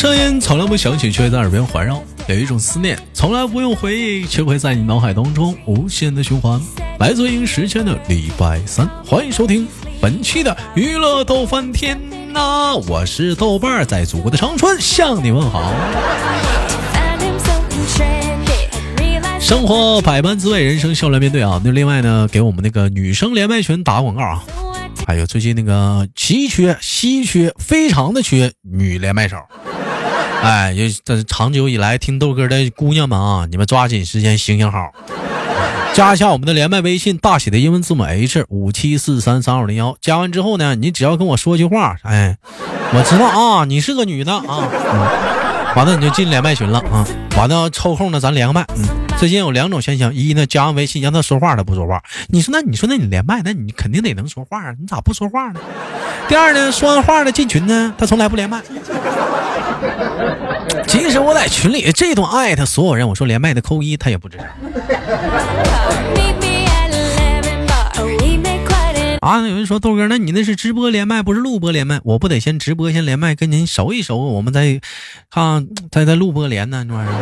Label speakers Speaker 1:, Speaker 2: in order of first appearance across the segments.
Speaker 1: 声音从来不响起，却会在耳边环绕；有一种思念从来不用回忆，却会在你脑海当中无限的循环。来自于时间的礼拜三，欢迎收听本期的娱乐逗翻天呐！我是豆瓣，在祖国的长春向你问好。生活百般滋味，人生笑来面对啊！那另外呢，给我们那个女生连麦群打广告啊！还有最近那个奇缺、稀缺，非常的缺女连麦手。哎，这长久以来听豆哥的姑娘们啊，你们抓紧时间行行好，加一下我们的连麦微信，大写的英文字母 H 五七四三三二零幺。加完之后呢，你只要跟我说句话，哎，我知道啊，你是个女的啊，嗯。完了你就进连麦群了啊。完了抽空呢，咱连个麦。嗯，最近有两种现象：一呢，加完微信让他说话，他不说话。你说那你说那你连麦，那你肯定得能说话啊，你咋不说话呢？第二呢，说完话了进群呢，他从来不连麦。即使我在群里这段艾特所有人，我说连麦的扣一，他也不吱声。啊，有人说豆哥，那你那是直播连麦，不是录播连麦？我不得先直播先连麦，跟您熟一熟，我们再看再再录播连呢，这玩意儿。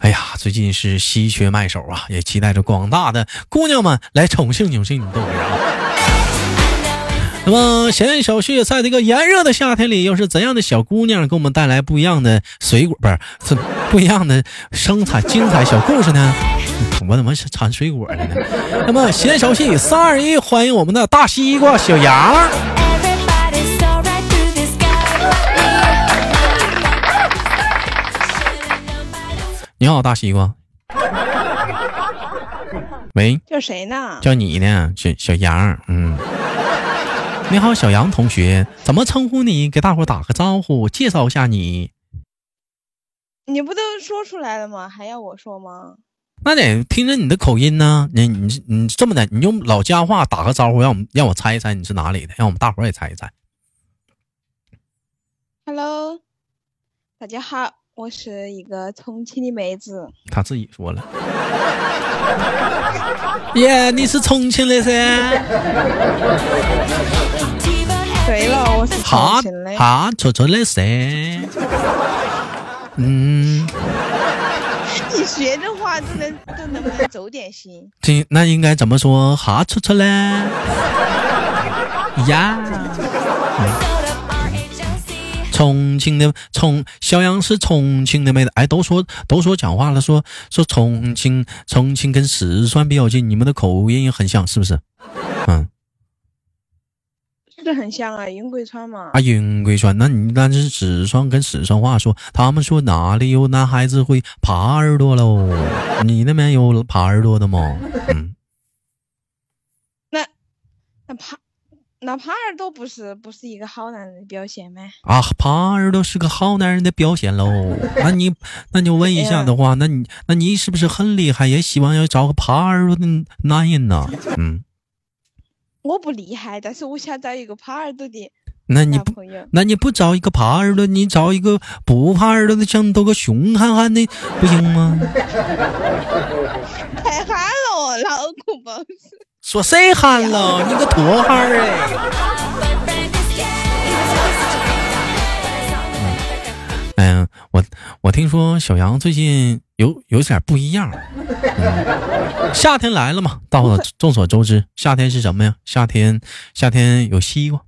Speaker 1: 哎呀，最近是稀缺麦手啊，也期待着广大的姑娘们来宠幸宠幸你豆哥啊。那么，闲言少叙，在这个炎热的夏天里，又是怎样的小姑娘给我们带来不一样的水果？不是，不一样的生产精彩小故事呢？我怎么产水果了呢？那么，闲言少叙，三二一，欢迎我们的大西瓜小杨。你好，大西瓜。喂，
Speaker 2: 叫谁呢？
Speaker 1: 叫你呢，小小杨。嗯。你好，小杨同学，怎么称呼你？给大伙打个招呼，介绍一下你。
Speaker 2: 你不都说出来了吗？还要我说吗？
Speaker 1: 那得听着你的口音呢。你你你这么的，你用老家话打个招呼，让我们让我猜一猜你是哪里的，让我们大伙也猜一猜。
Speaker 2: Hello，大家好，我是一个重庆的妹子。
Speaker 1: 他自己说了。耶，你是重庆的噻。
Speaker 2: 对了，我是重庆的。
Speaker 1: 哈，错错的噻。嗯。
Speaker 2: 你学的话都能都能不能走点心？
Speaker 1: 这那应该怎么说？哈，出出嘞。呀。重庆的重小杨是重庆的妹子，哎，都说都说讲话了，说说重庆重庆跟四川比较近，你们的口音也很像，是不是？嗯。
Speaker 2: 是很像啊，云贵川嘛。
Speaker 1: 啊，云贵川，那你那是四川跟四川话说，他们说哪里有男孩子会耙耳朵喽？你那边有耙耳朵的吗？嗯。
Speaker 2: 那那耙那耙耳朵不是不是一个好男人的表现吗？
Speaker 1: 啊，耙耳朵是个好男人的表现喽。那你那就问一下的话，那你那你是不是很厉害，也希望要找个耙耳朵的男人呢？嗯。
Speaker 2: 我不厉害，但是我想找一个耙耳朵的
Speaker 1: 那你不，那你不找一个耙耳朵，你找一个不耙耳朵的，像都个熊憨憨的，不行吗？
Speaker 2: 太憨了，脑壳不
Speaker 1: 说谁憨了？你个拖汉儿哎！哎呀，我我听说小杨最近。有有点不一样，夏天来了嘛？到了，众所周知，夏天是什么呀？夏天，夏天有西瓜，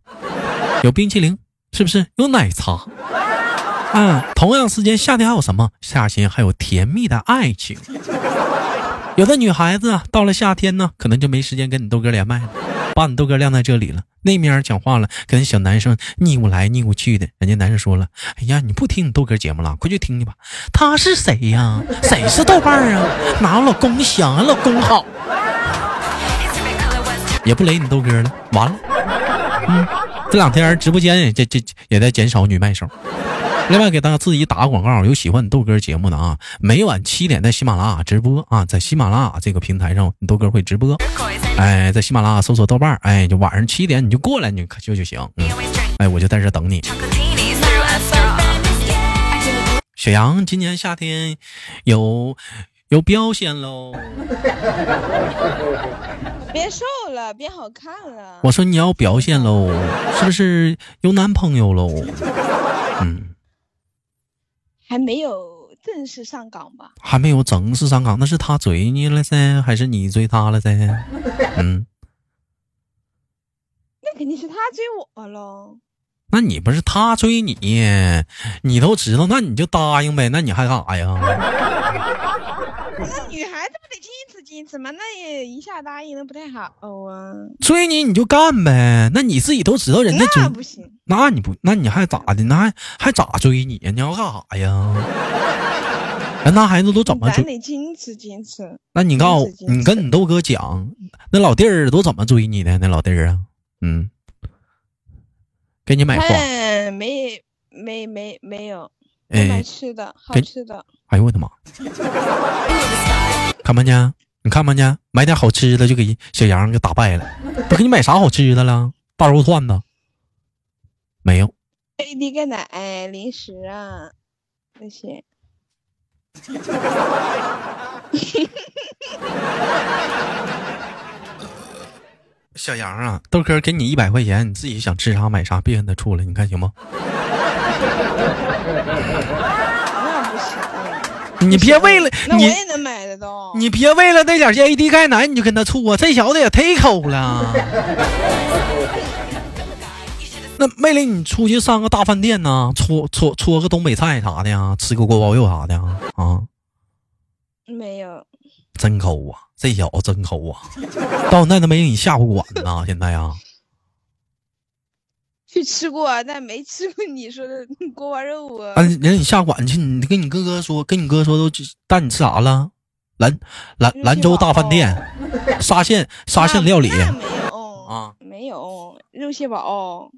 Speaker 1: 有冰淇淋，是不是？有奶茶。嗯，同样时间，夏天还有什么？夏天还有甜蜜的爱情。有的女孩子到了夏天呢，可能就没时间跟你豆哥连麦了，把你豆哥晾在这里了。那面讲话了，跟小男生腻来腻去的。人家男生说了：“哎呀，你不听你豆哥节目了，快去听去吧。”他是谁呀？谁是豆瓣啊？哪有老公想啊？老公好，也不雷你豆哥了。完了，嗯，这两天直播间也这这也在减少女麦手。另外给大家自己打个广告，有喜欢你豆哥节目的啊，每晚七点在喜马拉雅直播啊，在喜马拉雅这个平台上，你豆哥会直播。哎，在喜马拉雅搜索豆瓣哎，就晚上七点你就过来，你可就就行。嗯，哎，我就在这等你。小杨，今年夏天有有表现喽。
Speaker 2: 变瘦了，变好看了。
Speaker 1: 我说你要表现喽，是不是有男朋友喽？嗯，
Speaker 2: 还没有正式上岗吧？
Speaker 1: 还没有正式上岗，那是他追你了噻，还是你追他了噻？嗯，
Speaker 2: 那肯定是他追我喽。
Speaker 1: 那你不是他追你，你都知道，那你就答应呗，那你还干啥呀？
Speaker 2: 那女孩子不得矜持矜持吗？那也一下答应，那不太好啊。
Speaker 1: 追你你就干呗，那你自己都知道人家追，
Speaker 2: 那不行。
Speaker 1: 那你不，那你还咋的？那还还咋追你呀？你要干啥呀？那男孩子都怎么追？
Speaker 2: 咱得矜持矜持。
Speaker 1: 那你告诉我，你跟你豆哥讲，那老弟儿都怎么追你的？那老弟儿啊，嗯。给你买花，
Speaker 2: 没没没没有，买吃的，好吃的。
Speaker 1: 哎呦我的妈！看没见？你看没见？买点好吃的就给小杨给打败了。不给你买啥好吃的了？大肉串子没有。
Speaker 2: 一个奶、零食啊那些。
Speaker 1: 小杨啊，豆哥给你一百块钱，你自己想吃啥买啥，别跟他处了，你看行吗？
Speaker 2: 那不行，
Speaker 1: 你别为了
Speaker 2: 你我也能买得到。
Speaker 1: 你别为了那点 AD 钙奶你就跟他处啊，这小子也忒抠了。那为了你出去上个大饭店呢，搓搓搓个东北菜啥的呀，吃个锅包肉啥的啊？
Speaker 2: 没有。
Speaker 1: 真抠啊！这小子真抠啊！到现在都没给你下过馆呢。现在呀，
Speaker 2: 去吃过，但没吃过你说的 锅包肉啊。
Speaker 1: 啊，让你下馆去，你跟你哥哥说，跟你哥说都带你吃啥了？兰兰兰州大饭店，沙县沙县料理。
Speaker 2: 没有啊，没有肉蟹堡，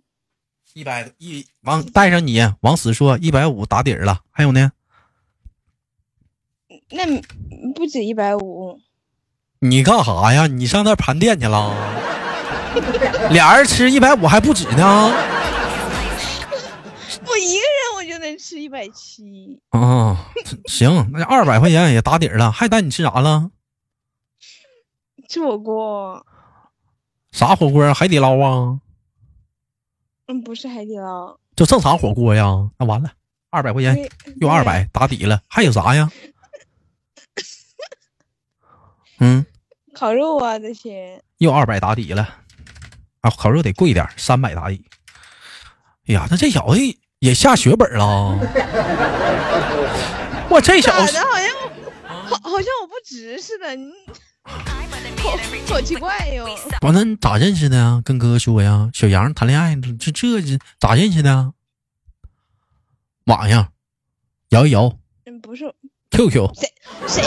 Speaker 1: 一百一往带上你往死说一百五打底儿了，还有呢？
Speaker 2: 那不止一百五，
Speaker 1: 你干啥呀？你上那盘店去了？俩人吃一百五还不止呢。
Speaker 2: 我一个人我就能吃一百七。
Speaker 1: 啊，行，那二百块钱也打底了。还带你吃啥了？
Speaker 2: 吃火锅。
Speaker 1: 啥火锅？海底捞
Speaker 2: 啊？嗯，不是海底捞，
Speaker 1: 就正常火锅呀。那完了，二百块钱又二百打底了。还有啥呀？嗯，
Speaker 2: 烤肉啊这些
Speaker 1: 又二百打底了，啊，烤肉得贵点，三百打底。哎呀，那这小子也下血本了。我这小
Speaker 2: 子好像好好像我不值似的，你好好奇怪哟。
Speaker 1: 完了，你咋认识的呀？跟哥哥说呀，小杨谈恋爱这这这咋认识的？网上摇一摇。
Speaker 2: 嗯，不是。
Speaker 1: QQ。
Speaker 2: 谁谁？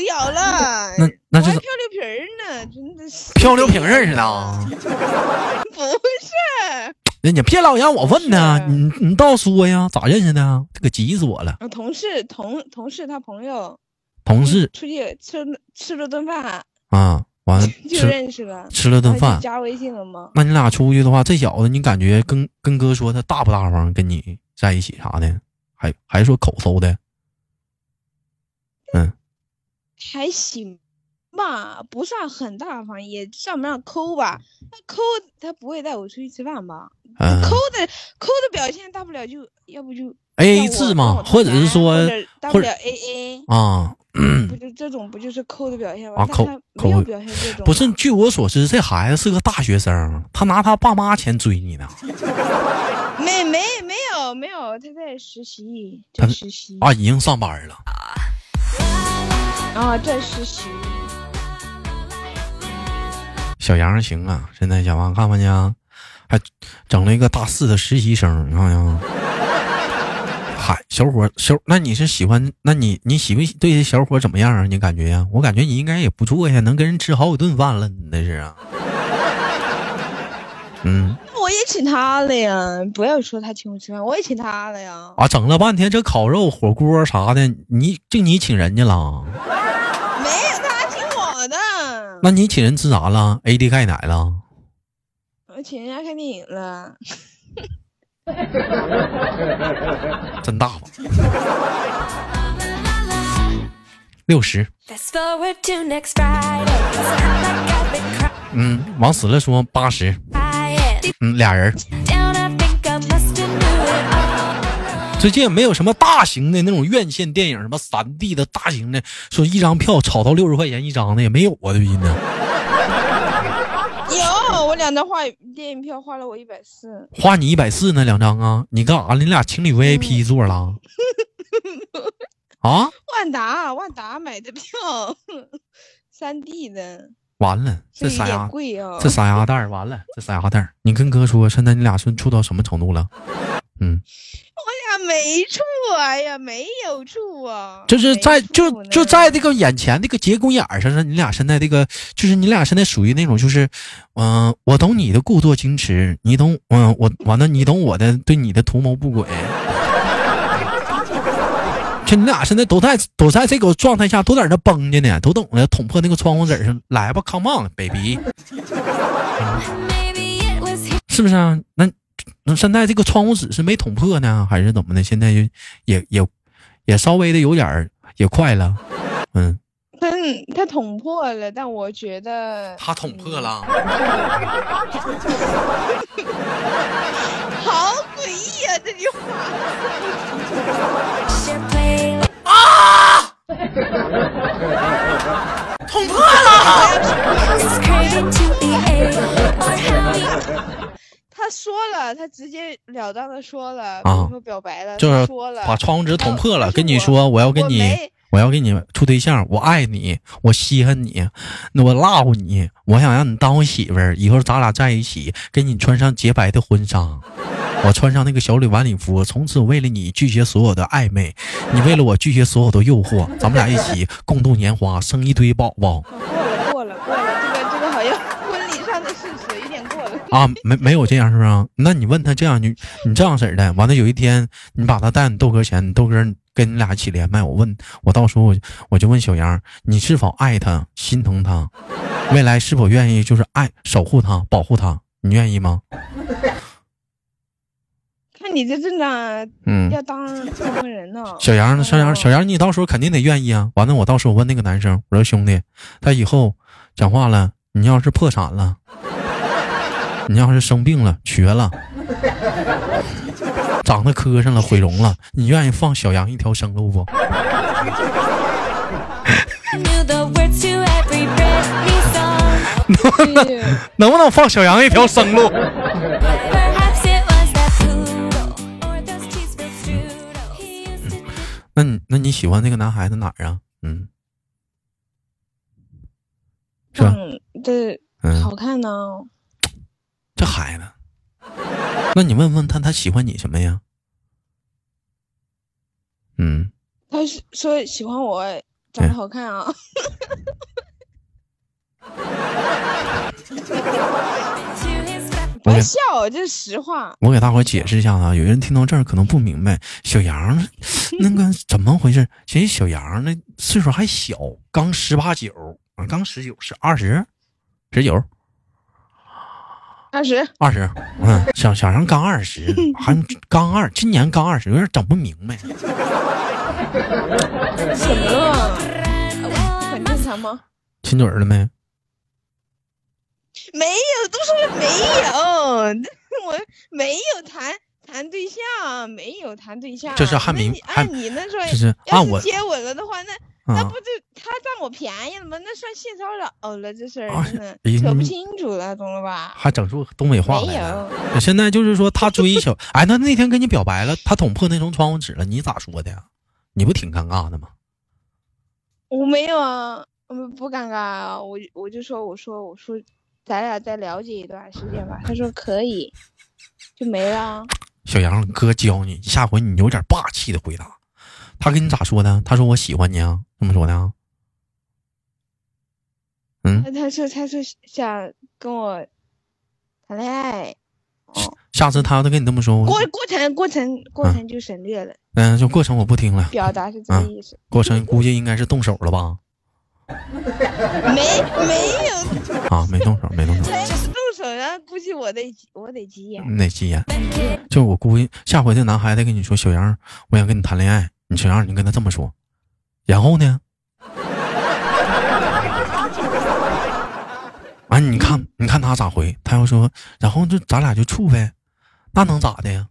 Speaker 2: 咬了，
Speaker 1: 那那是
Speaker 2: 漂流瓶呢，真的是
Speaker 1: 漂流瓶认识的啊？
Speaker 2: 不是，
Speaker 1: 那你别老让我问呢，你你倒说呀，咋认识的？这可急死我了。
Speaker 2: 同事同同事他朋友，
Speaker 1: 同事
Speaker 2: 出去吃吃了顿饭
Speaker 1: 啊，完了
Speaker 2: 就认识了，
Speaker 1: 吃了顿饭
Speaker 2: 加微信了吗？
Speaker 1: 那你俩出去的话，这小子你感觉跟跟哥说他大不大方，跟你在一起啥的，还还说口搜的，嗯。
Speaker 2: 还行吧，不算很大方，也算不上抠吧。他抠，他不会带我出去吃饭吧？抠的抠的表现，大不了就要不就
Speaker 1: A A 制嘛，或者是说
Speaker 2: 大不了 A A
Speaker 1: 啊，
Speaker 2: 不就这种不就是抠的表现吗？
Speaker 1: 啊，抠
Speaker 2: 抠表现这种。
Speaker 1: 不是，据我所知，这孩子是个大学生，他拿他爸妈钱追你呢。
Speaker 2: 没没没有没有，他在实习，在实习
Speaker 1: 啊，已经上班了。
Speaker 2: 啊，这实习。
Speaker 1: 小杨行啊，现在小王看看去，还整了一个大四的实习生，你看没？嗨，小伙小，那你是喜欢？那你你喜不对这小伙怎么样啊？你感觉呀？我感觉你应该也不错呀，能跟人吃好几顿饭了，你那是啊？嗯。
Speaker 2: 我也请他了呀，不要说他请我吃饭，我也请他了呀。
Speaker 1: 啊，整了半天这烤肉、火锅啥的，你就你请人家了？那你请人吃啥了？AD 钙奶了？
Speaker 2: 我请人家看电影了。
Speaker 1: 真大方。六十。嗯，往死了说八十。嗯，俩人。最近也没有什么大型的那种院线电影，什么三 D 的大型的，说一张票炒到六十块钱一张的也没有啊，最近呢。
Speaker 2: 有，我两张花电影票花了我一百四。
Speaker 1: 花你一百四呢，两张啊？你干啥？你俩情侣 VIP 座了？啊？
Speaker 2: 万达，万达买的票，三 D 的。
Speaker 1: 完了，这傻丫
Speaker 2: 贵啊！
Speaker 1: 这傻丫蛋完了，这傻丫蛋你跟哥说，现在你俩是处到什么程度了？嗯。
Speaker 2: 我俩没处啊呀，没有处啊。
Speaker 1: 就是在就就在这个眼前这个节骨眼上，你俩现在这个就是你俩现在属于那种就是，嗯，我懂你的故作矜持，你懂，嗯，我完了，你懂我的对你的图谋不轨。就你俩现在都在都在这个状态下，都在那绷着呢，都等着捅破那个窗户纸上来吧，Come on，baby，是不是啊？那那现在这个窗户纸是没捅破呢，还是怎么的？现在就也也也稍微的有点儿也快了，嗯。
Speaker 2: 他，他捅破了，但我觉得
Speaker 1: 他捅破了。
Speaker 2: 好诡异啊！这句话。
Speaker 1: 啊！捅破了！
Speaker 2: 他说了，他直截了当的说了，啊，说表白了，
Speaker 1: 就是
Speaker 2: 说了，
Speaker 1: 把窗户纸捅破了，跟你说我要跟你，我要跟你处对象，我爱你，我稀罕你，那我 love 你，我想让你当我媳妇儿，以后咱俩在一起，给你穿上洁白的婚纱。我穿上那个小礼晚礼服，从此为了你拒绝所有的暧昧，你为了我拒绝所有的诱惑，咱们俩一起共度年华，生一堆宝宝。
Speaker 2: 过了过了过了，这个这个好像婚礼上的事实有点过了啊，
Speaker 1: 没没有这样是不是？那你问他这样，你你这样式的，完了有一天你把他带你豆哥前，你豆哥跟你俩一起连麦，我问我到时候我我就问小杨，你是否爱他，心疼他，未来是否愿意就是爱守护他，保护他，你愿意吗？
Speaker 2: 看你这阵仗，嗯，要当什么人呢？
Speaker 1: 小杨，小杨，小杨，你到时候肯定得愿意啊！完了，我到时候问那个男生，我说兄弟，他以后讲话了，你要是破产了，你要是生病了，瘸了，长得磕碜了，毁容了，你愿意放小羊一条生路不？能不能能不能放小羊一条生路？那你那你喜欢那个男孩子哪儿啊？嗯，是吧？
Speaker 2: 对好看呢。
Speaker 1: 这孩子，那你问问他，他喜欢你什么呀？嗯，
Speaker 2: 他是说喜欢我长得好看啊。别笑，这是实话。
Speaker 1: 我给大伙解释一下啊，有人听到这儿可能不明白，小杨 那个怎么回事？其实小杨那岁数还小，刚十八九啊，刚十九是二十，十九，
Speaker 2: 二十，
Speaker 1: 二十。嗯，小小杨刚二十，还刚二，今年刚二十，有点整不明白。怎
Speaker 2: 么了？很正常吗？
Speaker 1: 亲嘴了没？
Speaker 2: 没有，都说了没有，我没有谈谈对象，没有谈对象。
Speaker 1: 这是还没
Speaker 2: 按你那说，
Speaker 1: 就是
Speaker 2: 按我接吻了的话，那那不就他占我便宜了吗？那算性骚扰了，这事儿真的扯不清楚了，懂了吧？
Speaker 1: 还整出东北话
Speaker 2: 没有。
Speaker 1: 现在就是说他追小，哎，那那天跟你表白了，他捅破那层窗户纸了，你咋说的呀？你不挺尴尬的吗？
Speaker 2: 我没有啊，不不尴尬啊，我我就说，我说我说。咱俩再了解一段时间吧。他说可以，就没了。
Speaker 1: 小杨，哥教你，下回你有点霸气的回答。他跟你咋说的？他说我喜欢你啊，这么说的啊？嗯。
Speaker 2: 他说他说想跟我谈恋爱。哦。
Speaker 1: 下次他都跟你这么说。
Speaker 2: 过过程过程过程就省略了。
Speaker 1: 嗯，就过程我不听了。
Speaker 2: 表达是这个意思。
Speaker 1: 过程估计应该是动手了吧？
Speaker 2: 没没有
Speaker 1: 啊，没动手，没动手。
Speaker 2: 动手了，估计我得我得急眼。
Speaker 1: 你得急眼。就我估计，下回这男孩子跟你说：“小杨，我想跟你谈恋爱。”你小杨，你跟他这么说，然后呢？完，你看，你看他咋回？他要说，然后就咱俩就处呗，那能咋的呀？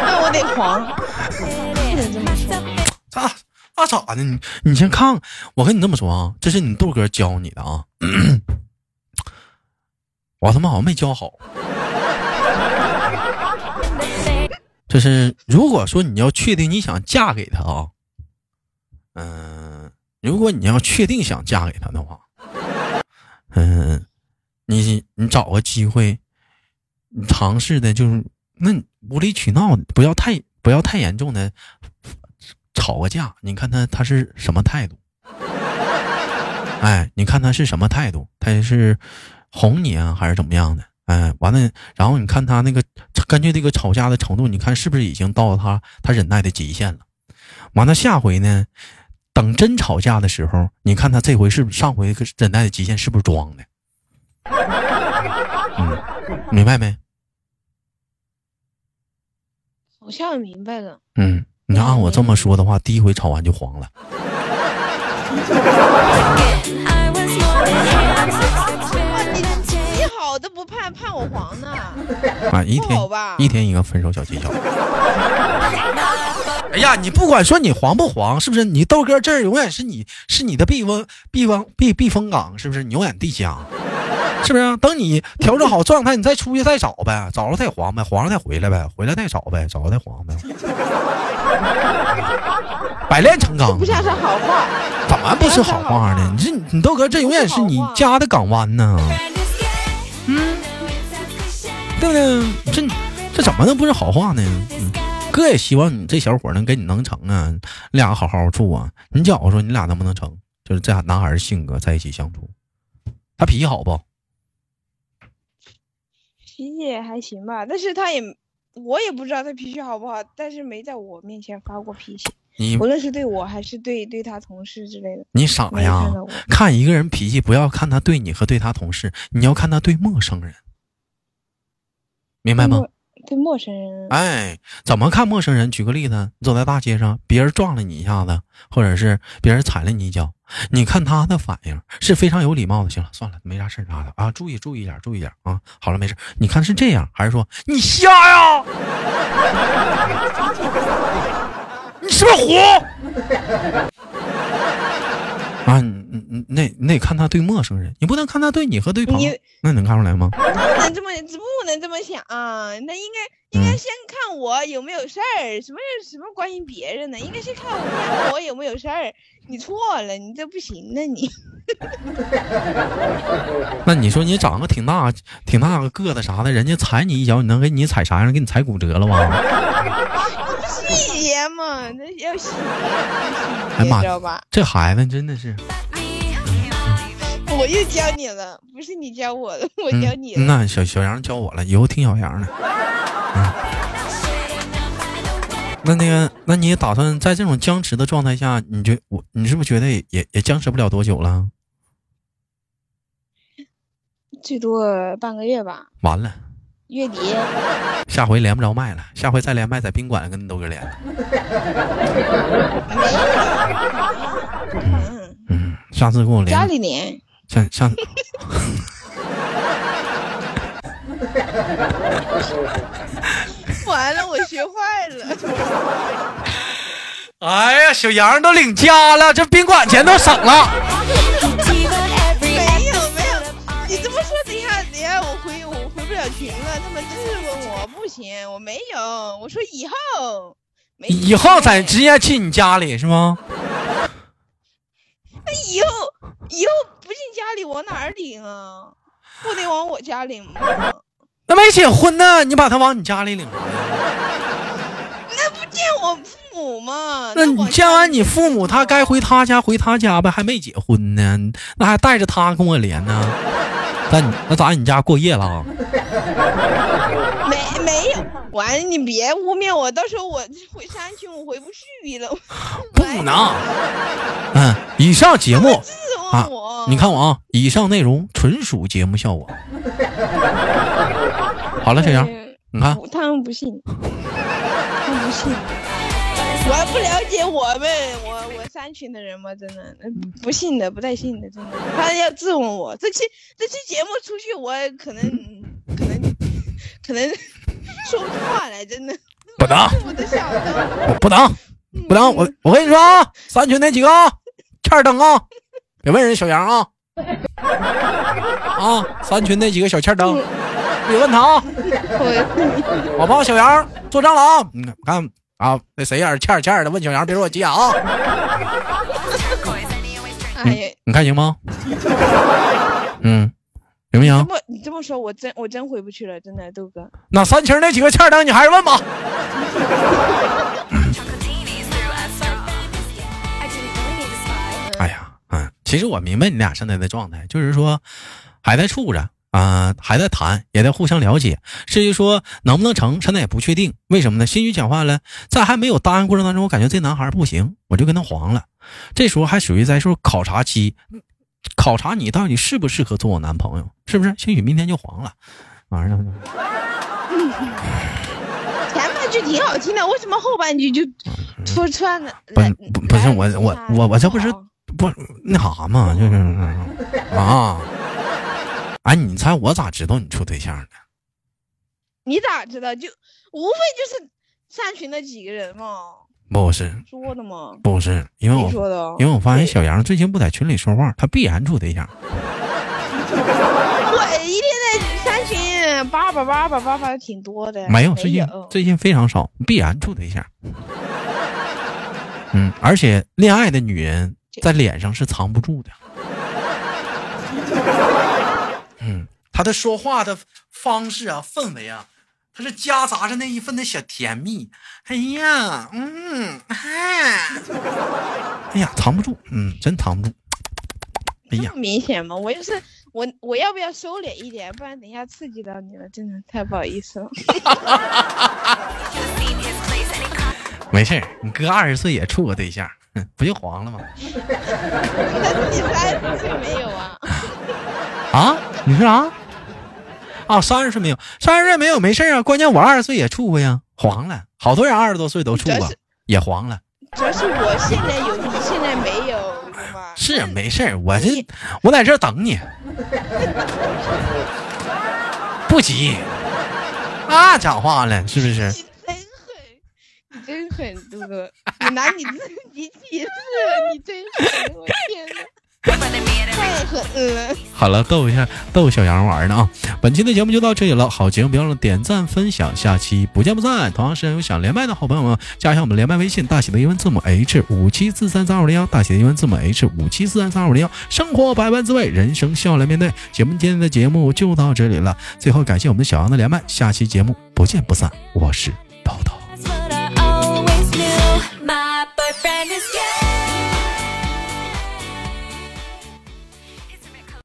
Speaker 2: 那我得
Speaker 1: 狂？那咋的？你你先看，我跟你这么说啊，这是你豆哥教你的啊。我他妈好像没教好。就是如果说你要确定你想嫁给他啊，嗯，如果你要确定想嫁给他的话，嗯，你你找个机会，你尝试的就是那无理取闹，不要太不要太严重的吵个架。你看他他是什么态度？哎，你看他是什么态度？他是哄你啊，还是怎么样的？哎，完了，然后你看他那个根据这个吵架的程度，你看是不是已经到了他他忍耐的极限了？完了，下回呢，等真吵架的时候，你看他这回是上回忍耐的极限是不是装的？嗯，明白没？
Speaker 2: 好像明白了。
Speaker 1: 嗯，你要按我这么说的话，第一回吵完就黄了。
Speaker 2: 黄呢
Speaker 1: 啊！一天一天一个分手小技巧。哎呀，你不管说你黄不黄，是不是？你豆哥这儿永远是你是你的避风避风避避风港，是不是？你永远地家，是不是？等你调整好状态，你再出去再找呗，找着再黄呗，黄了再回来呗，回来再找呗，找着再黄呗。百炼成钢，
Speaker 2: 不像是好话。
Speaker 1: 怎么不是好话呢？你这你豆哥这永远是你家的港湾呢。对不对？这这怎么能不是好话呢？嗯，哥也希望你这小伙能跟你能成啊，俩好好处啊。你觉着说你俩能不能成？就是这男孩性格在一起相处，他脾气好不？
Speaker 2: 脾气也还行吧，但是他也我也不知道他脾气好不好，但是没在我面前发过脾气。你无论是对我还是对对他同事之类的，
Speaker 1: 你傻呀？看一个人脾气，不要看他对你和对他同事，你要看他对陌生人。明白吗？
Speaker 2: 对陌生人，
Speaker 1: 哎，怎么看陌生人？举个例子，你走在大街上，别人撞了你一下子，或者是别人踩了你一脚，你看他的反应是非常有礼貌的。行了，算了，没啥事啥的啊，注意注意点，注意点啊。好了，没事。你看是这样，还是说你瞎呀？你是不是虎？啊，你你那那得看他对陌生人，你不能看他对你和对朋友，那能看出来吗？
Speaker 2: 不能这么，不能这么想。那应该应该先看我有没有事儿，什么什么关心别人呢？应该先看我我有没有事儿。你错了，你这不行呢，你。
Speaker 1: 那你说你长得挺大挺大个个子啥的，人家踩你一脚，你能给你踩啥样？给你踩骨折了
Speaker 2: 吗？细节嘛，那要细节，你知道吧？
Speaker 1: 这孩子真的是，
Speaker 2: 我又教你了，不是你教我的，我教你。
Speaker 1: 那小小杨教我了，以后听小杨的。那那个，那你打算在这种僵持的状态下，你觉我，你是不是觉得也也僵持不了多久了？
Speaker 2: 最多半个月吧。
Speaker 1: 完了。
Speaker 2: 月底，
Speaker 1: 下回连不着麦了。下回再连麦，在宾馆跟豆哥连。嗯 嗯，下次跟我连。
Speaker 2: 家里连。
Speaker 1: 像像。
Speaker 2: 完了，我学坏了。
Speaker 1: 哎呀，小杨都领家了，这宾馆钱都省了。
Speaker 2: 群了，他们质问我不行，我没有，我说以后，
Speaker 1: 以后再直接去你家里是吗？
Speaker 2: 那以后以后不进家里，往哪儿领啊？不得往我家领吗？
Speaker 1: 那没结婚呢，你把他往你家里领来。
Speaker 2: 那不见我父母吗？
Speaker 1: 那你见完你父母，他该回他家回他家呗，还没结婚呢，那还带着他跟我连呢。那那咋？你家过夜了？
Speaker 2: 完你别污蔑我，到时候我回山区我回不去了。
Speaker 1: 不能。嗯，以上节目啊，你看我啊，以上内容纯属节目效果。好了，小杨，你看，
Speaker 2: 他们不信，他们不信。我还不了解我们我我三群的人吗？真的不信的不带信的，真的。他要质问我这期这期节目出去，我可能可能可能说不出话来，真的。
Speaker 1: 不能，
Speaker 2: 我
Speaker 1: 不能，不能。我我跟你说啊，三群那几个欠灯啊，别问人小杨啊。啊，三群那几个小欠灯，别问他啊。我帮小杨做账了啊。嗯，看。啊，那谁呀？欠欠的，问小杨，别说我急眼啊！
Speaker 2: 哎呀，
Speaker 1: 你看行吗？嗯，行不行？
Speaker 2: 不，你这么说，我真我真回不去了，真的，豆哥。
Speaker 1: 那三清那几个欠的，你还是问吧。哎呀，嗯，其实我明白你俩现在的状态，就是说还在处着。啊，还在谈，也在互相了解。至于说能不能成，现在也不确定。为什么呢？心语讲话了，在还没有答应过程当中，我感觉这男孩不行，我就跟他黄了。这时候还属于在说考察期，考察你到底适不适合做我男朋友，是不是？兴许明天就黄了。完了。
Speaker 2: 前半句挺好听的，为什么后半句就说穿了？
Speaker 1: 不不不是我我我我这不是不那啥嘛，就是啊。哎，你猜我咋知道你处对象的？
Speaker 2: 你咋知道？就无非就是三群那几个人嘛。
Speaker 1: 不是
Speaker 2: 说的吗？
Speaker 1: 不是，因为我
Speaker 2: 说的，
Speaker 1: 因为我发现小杨最近不在群里说话，他必然处对象。
Speaker 2: 我一天在三群叭叭叭叭叭叭挺多的。
Speaker 1: 没有，最近最近非常少，必然处对象。嗯，而且恋爱的女人在脸上是藏不住的。嗯他的说话的方式啊，氛围啊，他是夹杂着那一份的小甜蜜。哎呀，嗯，哎，哎呀，藏不住，嗯，真藏不住。哎呀，
Speaker 2: 明显吗？我就是我，我要不要收敛一点？不然等一下刺激到你了，真的太不好意思了。
Speaker 1: 没事你哥二十岁也处过对象，不就黄了吗？
Speaker 2: 那 你三十岁没有啊？
Speaker 1: 啊？你说啥？啊，三十岁没有，三十岁没有，没事啊。关键我二十岁也处过呀，黄了。好多人二十多岁都处过，也黄了。
Speaker 2: 主要是我现在有，你现在没有，
Speaker 1: 是没事我这我在这等你，不急。啊，讲话了，是不是？
Speaker 2: 你真狠，你真狠，哥，你拿你自己起誓，你真狠，我天哪！
Speaker 1: 好了，逗一下，逗小杨玩呢啊！本期的节目就到这里了，好节目别忘了点赞分享，下期不见不散。同样时间有想连麦的好朋友们，加一下我们连麦微信，大写的英文字母 H 五七四三三二五零幺，大写的英文字母 H 五七四三三二五零幺。生活百般滋味，人生笑来面对。节目今天的节目就到这里了，最后感谢我们小杨的连麦，下期节目不见不散。我是豆豆。